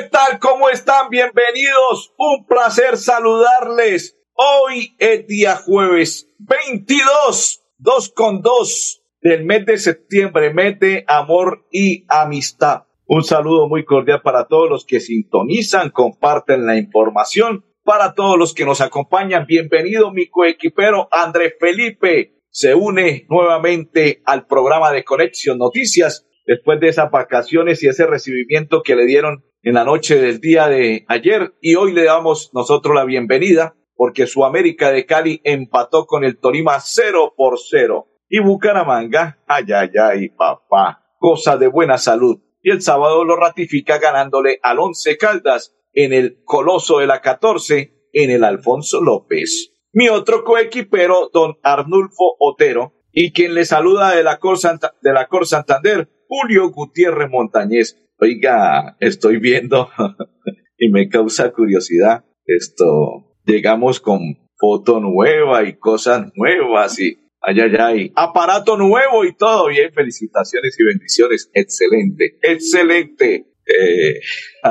¿Qué tal? ¿Cómo están? Bienvenidos. Un placer saludarles. Hoy es día jueves 22, 2 con 2 del mes de septiembre, mes de amor y amistad. Un saludo muy cordial para todos los que sintonizan, comparten la información. Para todos los que nos acompañan, bienvenido mi coequipero Andrés Felipe. Se une nuevamente al programa de Conexión Noticias después de esas vacaciones y ese recibimiento que le dieron en la noche del día de ayer. Y hoy le damos nosotros la bienvenida porque su América de Cali empató con el Tolima 0 por 0. Y Bucaramanga, ay, ay, ay, papá, cosa de buena salud. Y el sábado lo ratifica ganándole al Once Caldas en el Coloso de la 14 en el Alfonso López. Mi otro coequipero, don Arnulfo Otero, y quien le saluda de la Cor, de la Cor Santander, Julio Gutiérrez Montañez. Oiga, estoy viendo y me causa curiosidad esto. Llegamos con foto nueva y cosas nuevas y ay, ay, ay, aparato nuevo y todo bien. Felicitaciones y bendiciones. Excelente, excelente. Eh,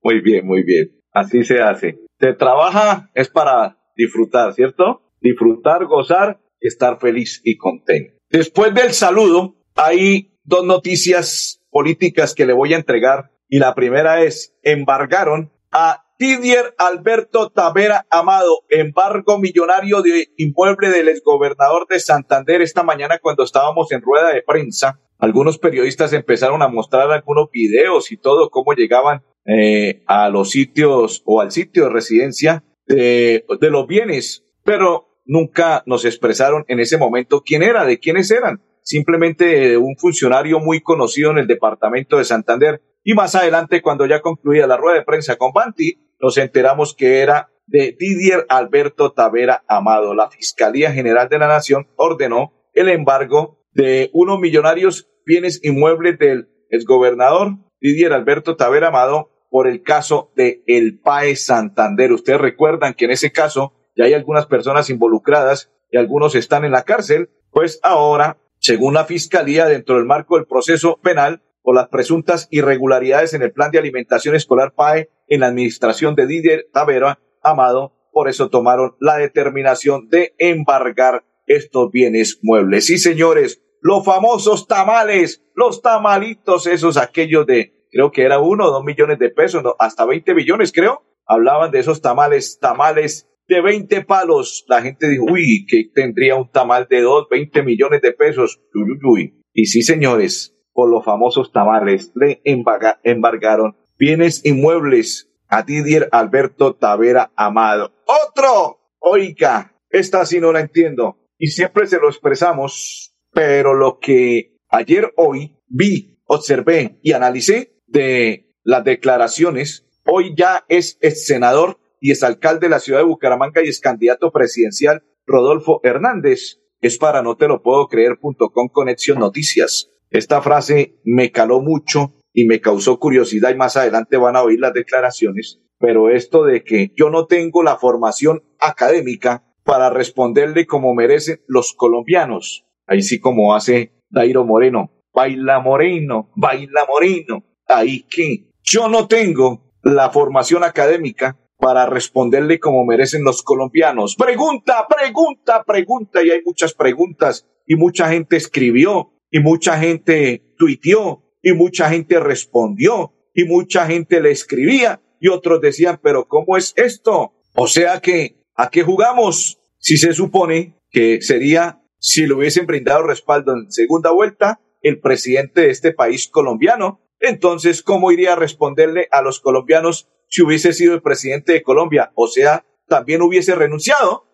muy bien, muy bien. Así se hace. Se trabaja es para disfrutar, ¿cierto? Disfrutar, gozar, estar feliz y contento. Después del saludo, hay dos noticias políticas que le voy a entregar. Y la primera es, embargaron a Didier Alberto Tavera Amado, embargo millonario de inmueble del exgobernador de Santander esta mañana cuando estábamos en rueda de prensa. Algunos periodistas empezaron a mostrar algunos videos y todo, cómo llegaban eh, a los sitios o al sitio de residencia de, de los bienes, pero nunca nos expresaron en ese momento quién era, de quiénes eran simplemente un funcionario muy conocido en el departamento de Santander. Y más adelante, cuando ya concluía la rueda de prensa con Banti, nos enteramos que era de Didier Alberto Tavera Amado. La Fiscalía General de la Nación ordenó el embargo de unos millonarios bienes inmuebles del exgobernador Didier Alberto Tavera Amado por el caso de El PAE Santander. Ustedes recuerdan que en ese caso ya hay algunas personas involucradas y algunos están en la cárcel, pues ahora según la Fiscalía, dentro del marco del proceso penal por las presuntas irregularidades en el plan de alimentación escolar PAE en la administración de Didier Tavera Amado, por eso tomaron la determinación de embargar estos bienes muebles. Sí, señores, los famosos tamales, los tamalitos, esos aquellos de, creo que era uno o dos millones de pesos, hasta 20 millones, creo. Hablaban de esos tamales, tamales de 20 palos. La gente dijo, uy, que tendría un tamal de 2, 20 millones de pesos. Uy, uy, Y sí, señores, por los famosos tamales le embargaron bienes inmuebles a Didier Alberto Tavera Amado. Otro, oiga, esta sí no la entiendo. Y siempre se lo expresamos, pero lo que ayer, hoy, vi, observé y analicé de las declaraciones, hoy ya es senador y es alcalde de la ciudad de Bucaramanga y es candidato presidencial Rodolfo Hernández. Es para no te lo puedo creer.com Conexión Noticias. Esta frase me caló mucho y me causó curiosidad y más adelante van a oír las declaraciones. Pero esto de que yo no tengo la formación académica para responderle como merecen los colombianos. Ahí sí como hace Dairo Moreno. Baila Moreno, baila Moreno. Ahí que yo no tengo la formación académica para responderle como merecen los colombianos. Pregunta, pregunta, pregunta, y hay muchas preguntas, y mucha gente escribió, y mucha gente tuiteó, y mucha gente respondió, y mucha gente le escribía, y otros decían, pero ¿cómo es esto? O sea que, ¿a qué jugamos? Si se supone que sería, si le hubiesen brindado respaldo en segunda vuelta, el presidente de este país colombiano, entonces, ¿cómo iría a responderle a los colombianos si hubiese sido el presidente de Colombia, o sea, también hubiese renunciado.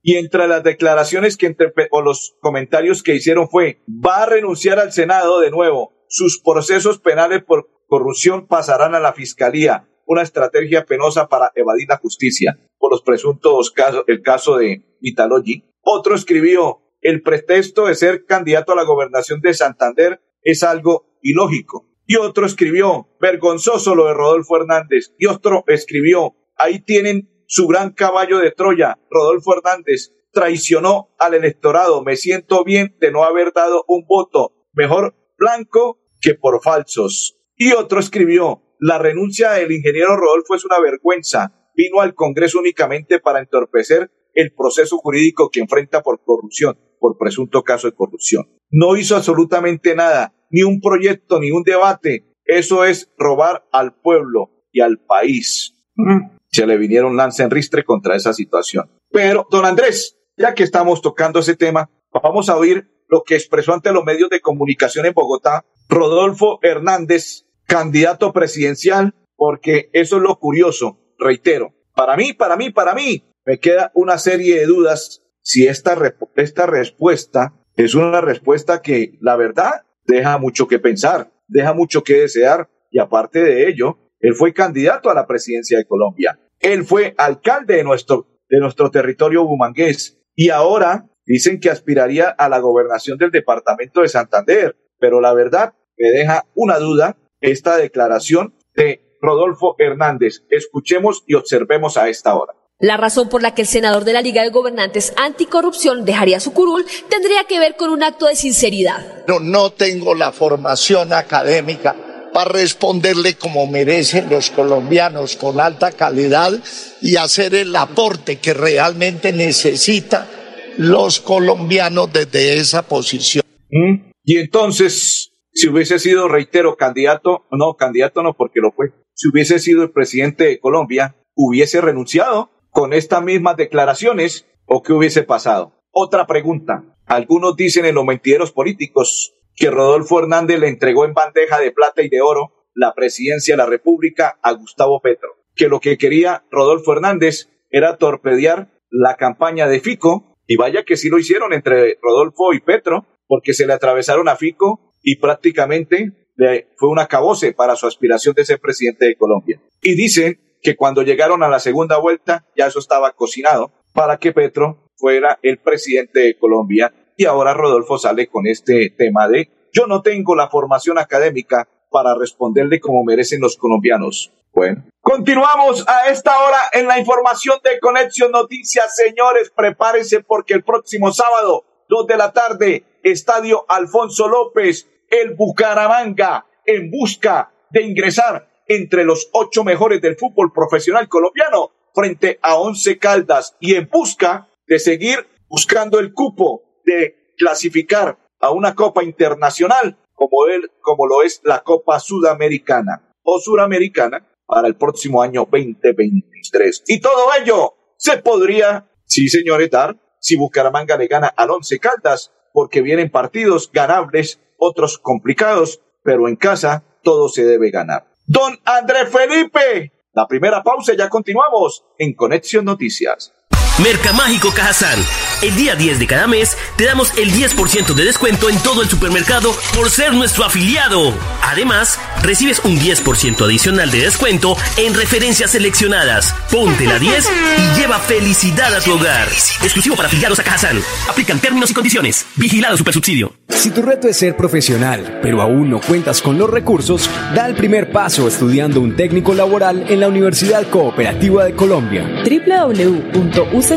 Y entre las declaraciones que o los comentarios que hicieron fue, va a renunciar al Senado de nuevo, sus procesos penales por corrupción pasarán a la Fiscalía una estrategia penosa para evadir la justicia por los presuntos casos, el caso de Vitalogy. Otro escribió, el pretexto de ser candidato a la gobernación de Santander es algo ilógico. Y otro escribió, vergonzoso lo de Rodolfo Hernández. Y otro escribió, ahí tienen su gran caballo de Troya, Rodolfo Hernández, traicionó al electorado. Me siento bien de no haber dado un voto. Mejor blanco que por falsos. Y otro escribió, la renuncia del ingeniero Rodolfo es una vergüenza. Vino al Congreso únicamente para entorpecer el proceso jurídico que enfrenta por corrupción, por presunto caso de corrupción. No hizo absolutamente nada, ni un proyecto, ni un debate. Eso es robar al pueblo y al país. Mm. Se le vinieron lance en ristre contra esa situación. Pero, don Andrés, ya que estamos tocando ese tema, vamos a oír lo que expresó ante los medios de comunicación en Bogotá Rodolfo Hernández, candidato presidencial, porque eso es lo curioso, reitero. Para mí, para mí, para mí, me queda una serie de dudas si esta, esta respuesta es una respuesta que, la verdad, deja mucho que pensar, deja mucho que desear, y aparte de ello, él fue candidato a la presidencia de Colombia. Él fue alcalde de nuestro, de nuestro territorio bumangués y ahora dicen que aspiraría a la gobernación del departamento de Santander. Pero la verdad me deja una duda esta declaración de Rodolfo Hernández. Escuchemos y observemos a esta hora. La razón por la que el senador de la Liga de Gobernantes Anticorrupción dejaría su curul tendría que ver con un acto de sinceridad. No, no tengo la formación académica para responderle como merecen los colombianos con alta calidad y hacer el aporte que realmente necesita los colombianos desde esa posición. ¿Mm? Y entonces, si hubiese sido, reitero, candidato, no, candidato no, porque lo fue, si hubiese sido el presidente de Colombia, hubiese renunciado con estas mismas declaraciones o qué hubiese pasado. Otra pregunta. Algunos dicen en los mentideros políticos que Rodolfo Hernández le entregó en bandeja de plata y de oro la presidencia de la República a Gustavo Petro, que lo que quería Rodolfo Hernández era torpedear la campaña de Fico, y vaya que sí lo hicieron entre Rodolfo y Petro, porque se le atravesaron a Fico y prácticamente fue un acabose para su aspiración de ser presidente de Colombia. Y dicen que cuando llegaron a la segunda vuelta ya eso estaba cocinado para que Petro fuera el presidente de Colombia y ahora Rodolfo sale con este tema de yo no tengo la formación académica para responderle como merecen los colombianos. Bueno, continuamos a esta hora en la información de Conexión Noticias. Señores, prepárense porque el próximo sábado, 2 de la tarde, Estadio Alfonso López, el Bucaramanga, en busca de ingresar entre los ocho mejores del fútbol profesional colombiano frente a Once Caldas y en busca de seguir buscando el cupo de clasificar a una Copa Internacional como, él, como lo es la Copa Sudamericana o Suramericana para el próximo año 2023. Y todo ello se podría, sí señores, dar si Bucaramanga le gana al Once Caldas, porque vienen partidos ganables, otros complicados, pero en casa todo se debe ganar. Don Andrés Felipe, la primera pausa ya continuamos en Conexión Noticias. Mercamágico Cajazán. El día 10 de cada mes te damos el 10% de descuento en todo el supermercado por ser nuestro afiliado. Además, recibes un 10% adicional de descuento en referencias seleccionadas. Ponte la 10 y lleva felicidad a tu hogar. Exclusivo para afiliados a Cajazán. Aplican términos y condiciones. Vigilado Supersubsidio. Si tu reto es ser profesional, pero aún no cuentas con los recursos, da el primer paso estudiando un técnico laboral en la Universidad Cooperativa de Colombia. www.uc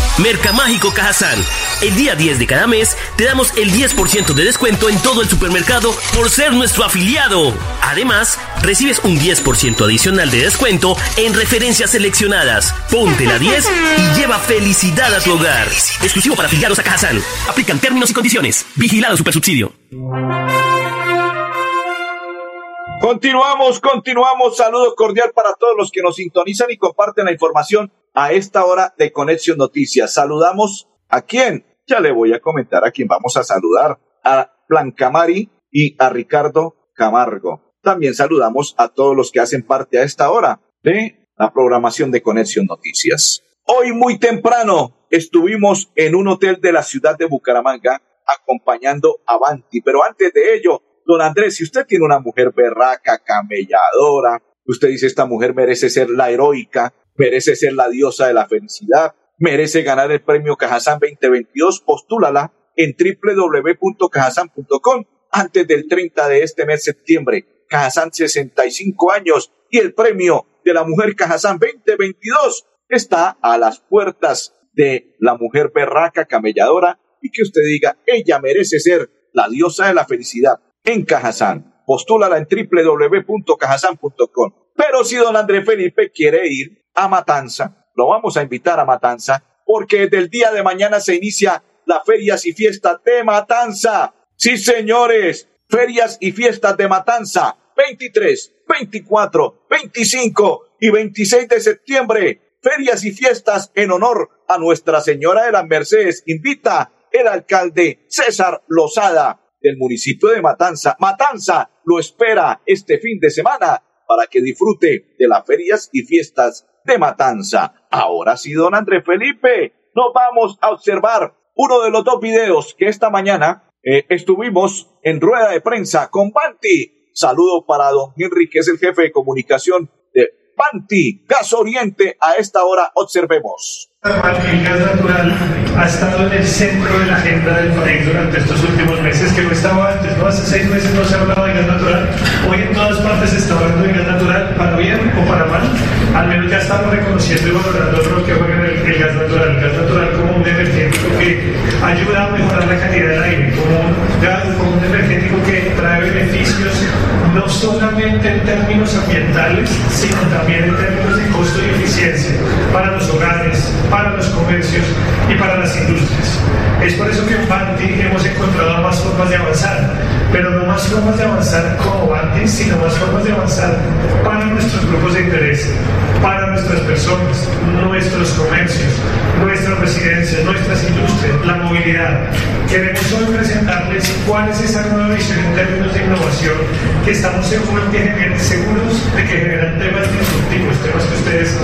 Mercamágico Cajazán. El día 10 de cada mes te damos el 10% de descuento en todo el supermercado por ser nuestro afiliado. Además, recibes un 10% adicional de descuento en referencias seleccionadas. Ponte la 10 y lleva felicidad a tu hogar. Exclusivo para afiliados a Cajazán. Aplican términos y condiciones. Vigilado Supersubsidio. Continuamos, continuamos. Saludo cordial para todos los que nos sintonizan y comparten la información a esta hora de Conexión Noticias. Saludamos a quién. Ya le voy a comentar a quién vamos a saludar. A Blanca Mari y a Ricardo Camargo. También saludamos a todos los que hacen parte a esta hora de la programación de Conexión Noticias. Hoy muy temprano estuvimos en un hotel de la ciudad de Bucaramanga acompañando a Banti, pero antes de ello Don Andrés, si usted tiene una mujer berraca, camelladora, usted dice esta mujer merece ser la heroica, merece ser la diosa de la felicidad, merece ganar el premio Cajazán 2022, postúlala en www.cajazán.com antes del 30 de este mes septiembre. Cajazán 65 años y el premio de la mujer Cajazán 2022 está a las puertas de la mujer berraca camelladora y que usted diga, ella merece ser la diosa de la felicidad en Cajazán. Postúlala en www.cajazán.com. Pero si don Andrés Felipe quiere ir a Matanza, lo vamos a invitar a Matanza, porque desde el día de mañana se inicia las ferias y fiestas de Matanza. Sí, señores, ferias y fiestas de Matanza, 23, 24, 25 y 26 de septiembre. Ferias y fiestas en honor a Nuestra Señora de las Mercedes. Invita el alcalde César Lozada del municipio de Matanza. Matanza lo espera este fin de semana para que disfrute de las ferias y fiestas de Matanza. Ahora sí, don Andrés Felipe, nos vamos a observar uno de los dos videos que esta mañana eh, estuvimos en rueda de prensa con Banti. Saludo para don Henry, que es el jefe de comunicación de Banti, Gas Oriente. A esta hora observemos. El gas natural ha estado en el centro de la agenda del país durante estos últimos meses, que no estaba antes, ¿no? Hace seis meses no se hablaba de gas natural, hoy en todas partes se está hablando de gas natural, para bien o para mal, al menos ya estamos reconociendo y valorando el rol que juega el, gas natural, el gas natural como un energético que ayuda a mejorar la calidad del aire, como un, gas, como un energético que trae beneficios no solamente en términos ambientales, sino también en términos de costo y eficiencia para los hogares, para los comercios y para las industrias. Es por eso que en Banti hemos encontrado más formas de avanzar, pero no más formas de avanzar como Banti, sino más formas de avanzar para nuestros grupos de interés, para nuestras personas, nuestros comercios, nuestras residencias, nuestras industrias, la movilidad. Queremos hoy presentarles cuál es esa nueva visión en términos de innovación que estamos seguros, que seguros de que generan temas disruptivos, temas que ustedes,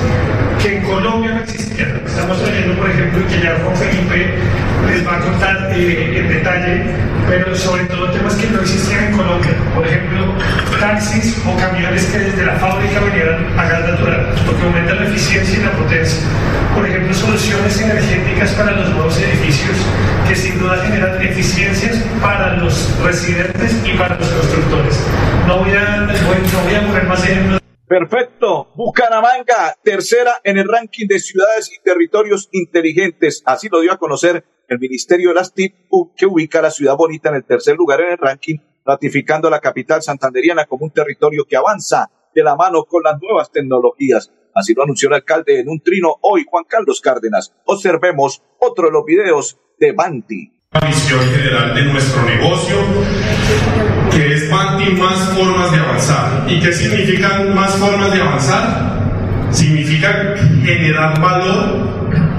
que en Colombia no existían. Estamos trayendo, por ejemplo, que ya Juan Felipe les va a contar eh, en detalle, pero sobre todo temas que no existían en Colombia. Por ejemplo, taxis o camiones que desde la fábrica vinieran a gas natural, porque aumenta la eficiencia y la potencia. Por ejemplo, soluciones energéticas para los nuevos edificios que sin duda generan eficiencias para los residentes y para los constructores. No voy a, no voy a poner más ejemplos. Perfecto. Bucaramanga, tercera en el ranking de ciudades y territorios inteligentes. Así lo dio a conocer el Ministerio de las TIC, que ubica la ciudad bonita en el tercer lugar en el ranking, ratificando a la capital santanderiana como un territorio que avanza de la mano con las nuevas tecnologías. Así lo anunció el alcalde en un trino hoy, Juan Carlos Cárdenas. Observemos otro de los videos de Banti. La visión general de nuestro negocio, que es Banti más formas de avanzar. ¿Y qué significan más formas de avanzar? Significa generar valor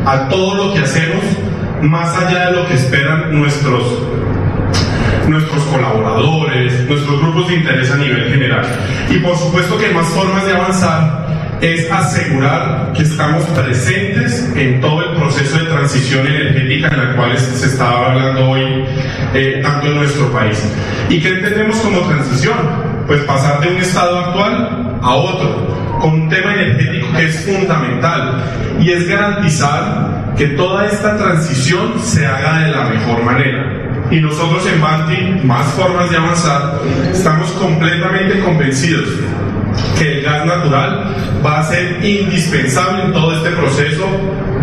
a todo lo que hacemos más allá de lo que esperan nuestros, nuestros colaboradores, nuestros grupos de interés a nivel general. Y por supuesto que más formas de avanzar es asegurar que estamos presentes en todo el proceso de transición energética en la cual se estaba hablando hoy, eh, tanto en nuestro país. ¿Y qué entendemos como transición? Pues pasar de un estado actual a otro, con un tema energético que es fundamental y es garantizar que toda esta transición se haga de la mejor manera. Y nosotros en Banti, más formas de avanzar, estamos completamente convencidos que el gas natural va a ser indispensable en todo este proceso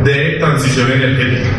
de transición energética.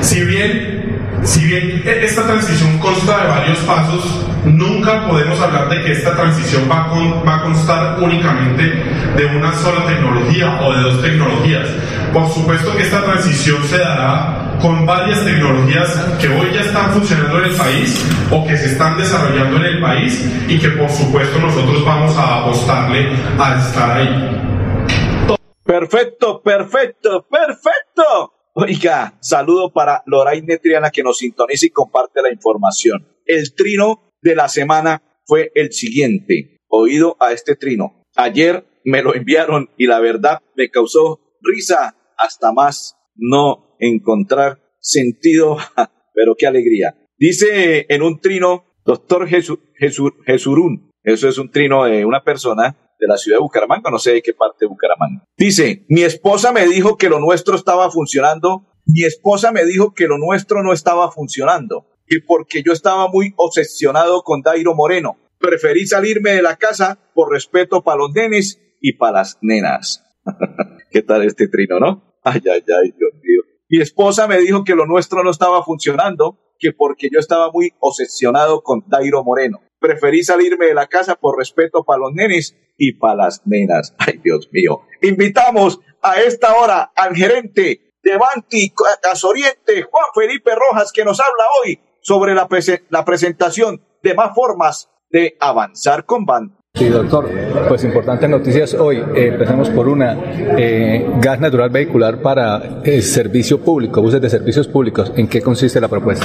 Si bien, si bien esta transición consta de varios pasos, nunca podemos hablar de que esta transición va a, va a constar únicamente de una sola tecnología o de dos tecnologías. Por supuesto que esta transición se dará con varias tecnologías que hoy ya están funcionando en el país o que se están desarrollando en el país y que por supuesto nosotros vamos a apostarle a estar ahí. Perfecto, perfecto, perfecto. Oiga, saludo para Loraine Triana que nos sintoniza y comparte la información. El trino de la semana fue el siguiente. Oído a este trino. Ayer me lo enviaron y la verdad me causó risa hasta más no encontrar sentido, pero qué alegría. Dice en un trino, doctor Jesurún, eso es un trino de una persona de la ciudad de Bucaramanga, no sé de qué parte de Bucaramanga. Dice, mi esposa me dijo que lo nuestro estaba funcionando, mi esposa me dijo que lo nuestro no estaba funcionando, y porque yo estaba muy obsesionado con Dairo Moreno, preferí salirme de la casa por respeto para los nenes y para las nenas. ¿Qué tal este trino, no? Ay, ay, ay, Dios mío. Mi esposa me dijo que lo nuestro no estaba funcionando, que porque yo estaba muy obsesionado con Dairo Moreno. Preferí salirme de la casa por respeto para los nenes y para las nenas. Ay, Dios mío. Invitamos a esta hora al gerente de Banti Casoriente, Juan Felipe Rojas, que nos habla hoy sobre la, la presentación de más formas de avanzar con Banti. Sí, doctor. Pues importantes noticias hoy. Eh, empecemos por una. Eh, gas natural vehicular para eh, servicio público, buses de servicios públicos. ¿En qué consiste la propuesta?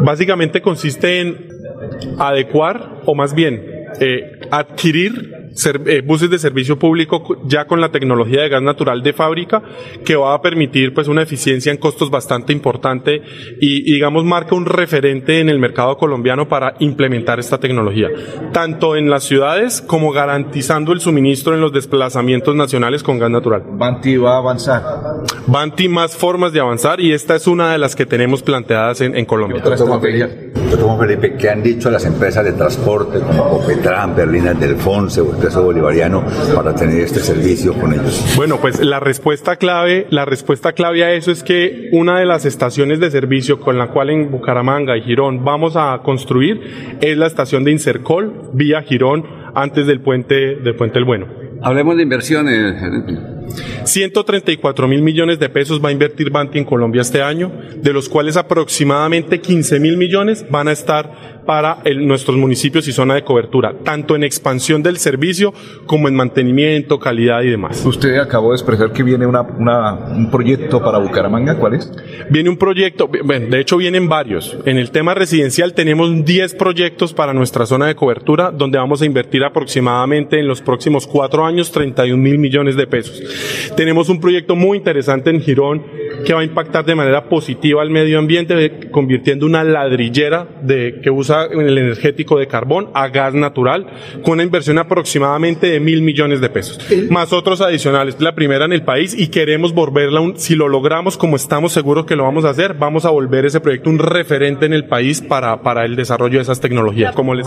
Básicamente consiste en adecuar, o más bien, adquirir eh, buses de servicio público ya con la tecnología de gas natural de fábrica que va a permitir pues una eficiencia en costos bastante importante y, digamos marca un referente en el mercado colombiano para implementar esta tecnología, tanto en las ciudades como garantizando el suministro en los desplazamientos nacionales con gas natural. Banti va a avanzar. Banti más formas de avanzar y esta es una de las que tenemos planteadas en, en Colombia. Doctor Felipe, ¿qué han dicho las empresas de transporte como Copetran, Berlina Delfonse o Expreso Bolivariano para tener este servicio con ellos? Bueno, pues la respuesta clave, la respuesta clave a eso es que una de las estaciones de servicio con la cual en Bucaramanga y Girón vamos a construir es la estación de Insercol vía Girón antes del puente del puente El Bueno. Hablemos de inversiones, 134 mil millones de pesos va a invertir Banti en Colombia este año, de los cuales aproximadamente 15 mil millones van a estar para nuestros municipios y zona de cobertura, tanto en expansión del servicio como en mantenimiento, calidad y demás. Usted acabó de expresar que viene un proyecto para Bucaramanga, ¿cuál es? Viene un proyecto, bueno, de hecho vienen varios. En el tema residencial tenemos 10 proyectos para nuestra zona de cobertura, donde vamos a invertir aproximadamente en los próximos cuatro años 31 mil millones de pesos. Tenemos un proyecto muy interesante en Girón que va a impactar de manera positiva al medio ambiente, convirtiendo una ladrillera de, que usa el energético de carbón a gas natural, con una inversión aproximadamente de mil millones de pesos, más otros adicionales. La primera en el país y queremos volverla, un, si lo logramos como estamos seguros que lo vamos a hacer, vamos a volver ese proyecto un referente en el país para, para el desarrollo de esas tecnologías. Como les...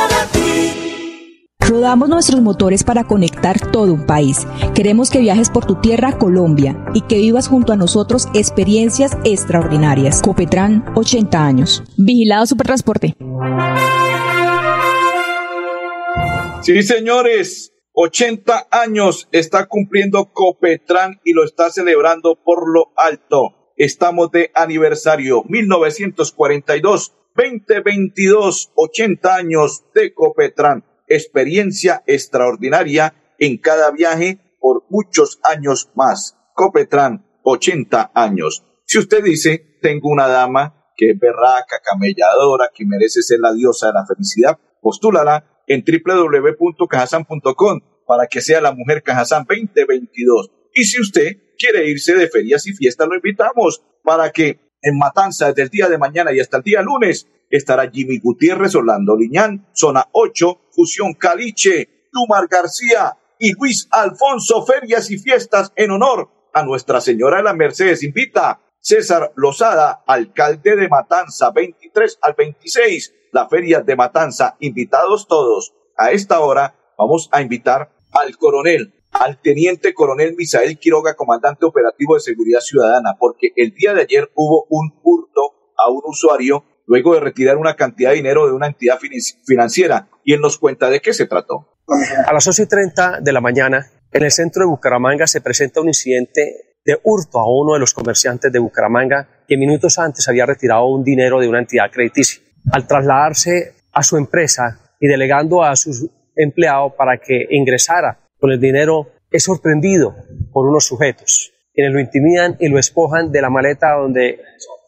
Rodamos nuestros motores para conectar todo un país. Queremos que viajes por tu tierra, Colombia, y que vivas junto a nosotros experiencias extraordinarias. Copetran, 80 años. Vigilado Supertransporte. Sí, señores, 80 años está cumpliendo Copetran y lo está celebrando por lo alto. Estamos de aniversario 1942, 2022, 80 años de Copetran. Experiencia extraordinaria en cada viaje por muchos años más. Copetran, 80 años. Si usted dice, tengo una dama que es berraca, camelladora, que merece ser la diosa de la felicidad, postúlala en www.cajasan.com para que sea la mujer Cajazán 2022. Y si usted quiere irse de ferias y fiestas, lo invitamos para que en Matanza desde el día de mañana y hasta el día lunes estará Jimmy Gutiérrez, Orlando Liñán, Zona 8, Fusión Caliche, Lumar García y Luis Alfonso Ferias y Fiestas en honor a Nuestra Señora de la Mercedes. Invita César Lozada, alcalde de Matanza, 23 al 26 la feria de Matanza. Invitados todos. A esta hora vamos a invitar al coronel, al teniente coronel Misael Quiroga, comandante operativo de seguridad ciudadana, porque el día de ayer hubo un hurto a un usuario luego de retirar una cantidad de dinero de una entidad financiera. Y él nos cuenta de qué se trató. A las 11 y 30 de la mañana, en el centro de Bucaramanga se presenta un incidente de hurto a uno de los comerciantes de Bucaramanga que minutos antes había retirado un dinero de una entidad crediticia al trasladarse a su empresa y delegando a su empleado para que ingresara con el dinero, es sorprendido por unos sujetos, quienes lo intimidan y lo espojan de la maleta donde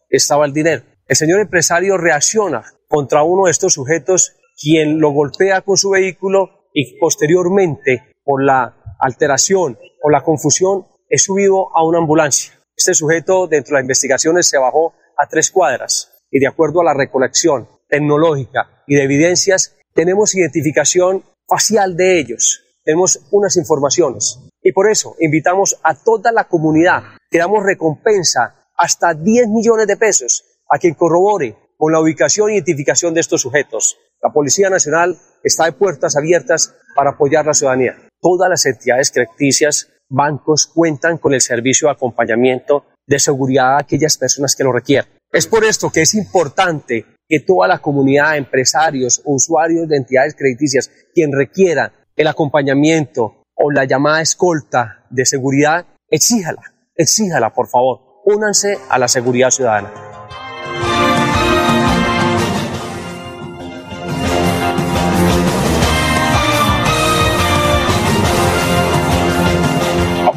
estaba el dinero. El señor empresario reacciona contra uno de estos sujetos, quien lo golpea con su vehículo y posteriormente, por la alteración o la confusión, es subido a una ambulancia. Este sujeto, dentro de las investigaciones, se bajó a tres cuadras y de acuerdo a la recolección tecnológica y de evidencias, tenemos identificación facial de ellos, tenemos unas informaciones. Y por eso invitamos a toda la comunidad que damos recompensa hasta 10 millones de pesos a quien corrobore con la ubicación e identificación de estos sujetos. La Policía Nacional está de puertas abiertas para apoyar la ciudadanía. Todas las entidades crediticias, bancos cuentan con el servicio de acompañamiento de seguridad a aquellas personas que lo requieren. Es por esto que es importante que toda la comunidad, empresarios, usuarios de entidades crediticias, quien requiera el acompañamiento o la llamada escolta de seguridad, exíjala, exíjala, por favor. Únanse a la seguridad ciudadana.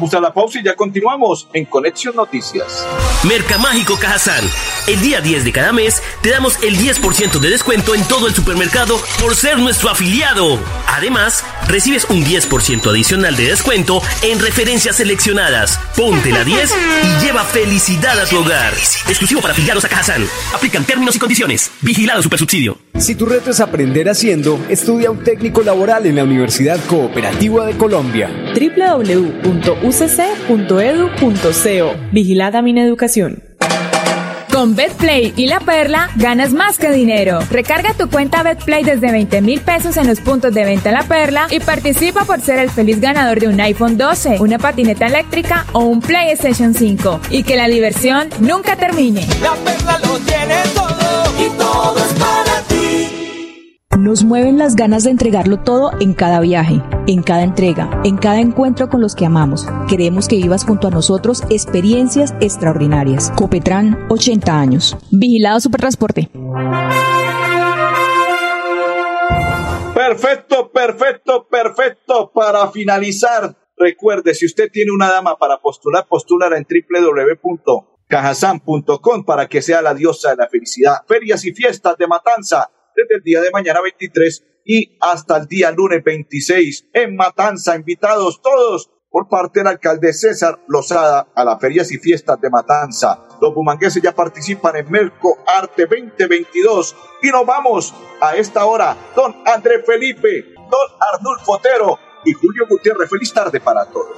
Vamos a la pausa y ya continuamos en Conexión Noticias. Mercamágico Cajazán. El día 10 de cada mes te damos el 10% de descuento en todo el supermercado por ser nuestro afiliado. Además, recibes un 10% adicional de descuento en referencias seleccionadas. Ponte la 10 y lleva felicidad a tu hogar. Exclusivo para afiliados a Cajazán. Aplican términos y condiciones. Vigilado Supersubsidio. Si tu reto es aprender haciendo, estudia un técnico laboral en la Universidad Cooperativa de Colombia. www.ucc.edu.co Vigilada Mineducación. Con BetPlay y La Perla ganas más que dinero. Recarga tu cuenta BetPlay desde 20 mil pesos en los puntos de venta La Perla y participa por ser el feliz ganador de un iPhone 12, una patineta eléctrica o un PlayStation 5. Y que la diversión nunca termine. La Perla lo tiene todo y todo es para. Nos mueven las ganas de entregarlo todo en cada viaje, en cada entrega, en cada encuentro con los que amamos. Queremos que vivas junto a nosotros experiencias extraordinarias. Copetran, 80 años. Vigilado Supertransporte. Perfecto, perfecto, perfecto. Para finalizar, recuerde, si usted tiene una dama para postular, postular en www.cajasan.com para que sea la diosa de la felicidad. Ferias y fiestas de Matanza desde el día de mañana 23 y hasta el día lunes 26 en Matanza. Invitados todos por parte del alcalde César Lozada a las ferias y fiestas de Matanza. Los bumangueses ya participan en Merco Arte 2022 y nos vamos a esta hora. Don André Felipe, Don Arnulfo Otero y Julio Gutiérrez. Feliz tarde para todos.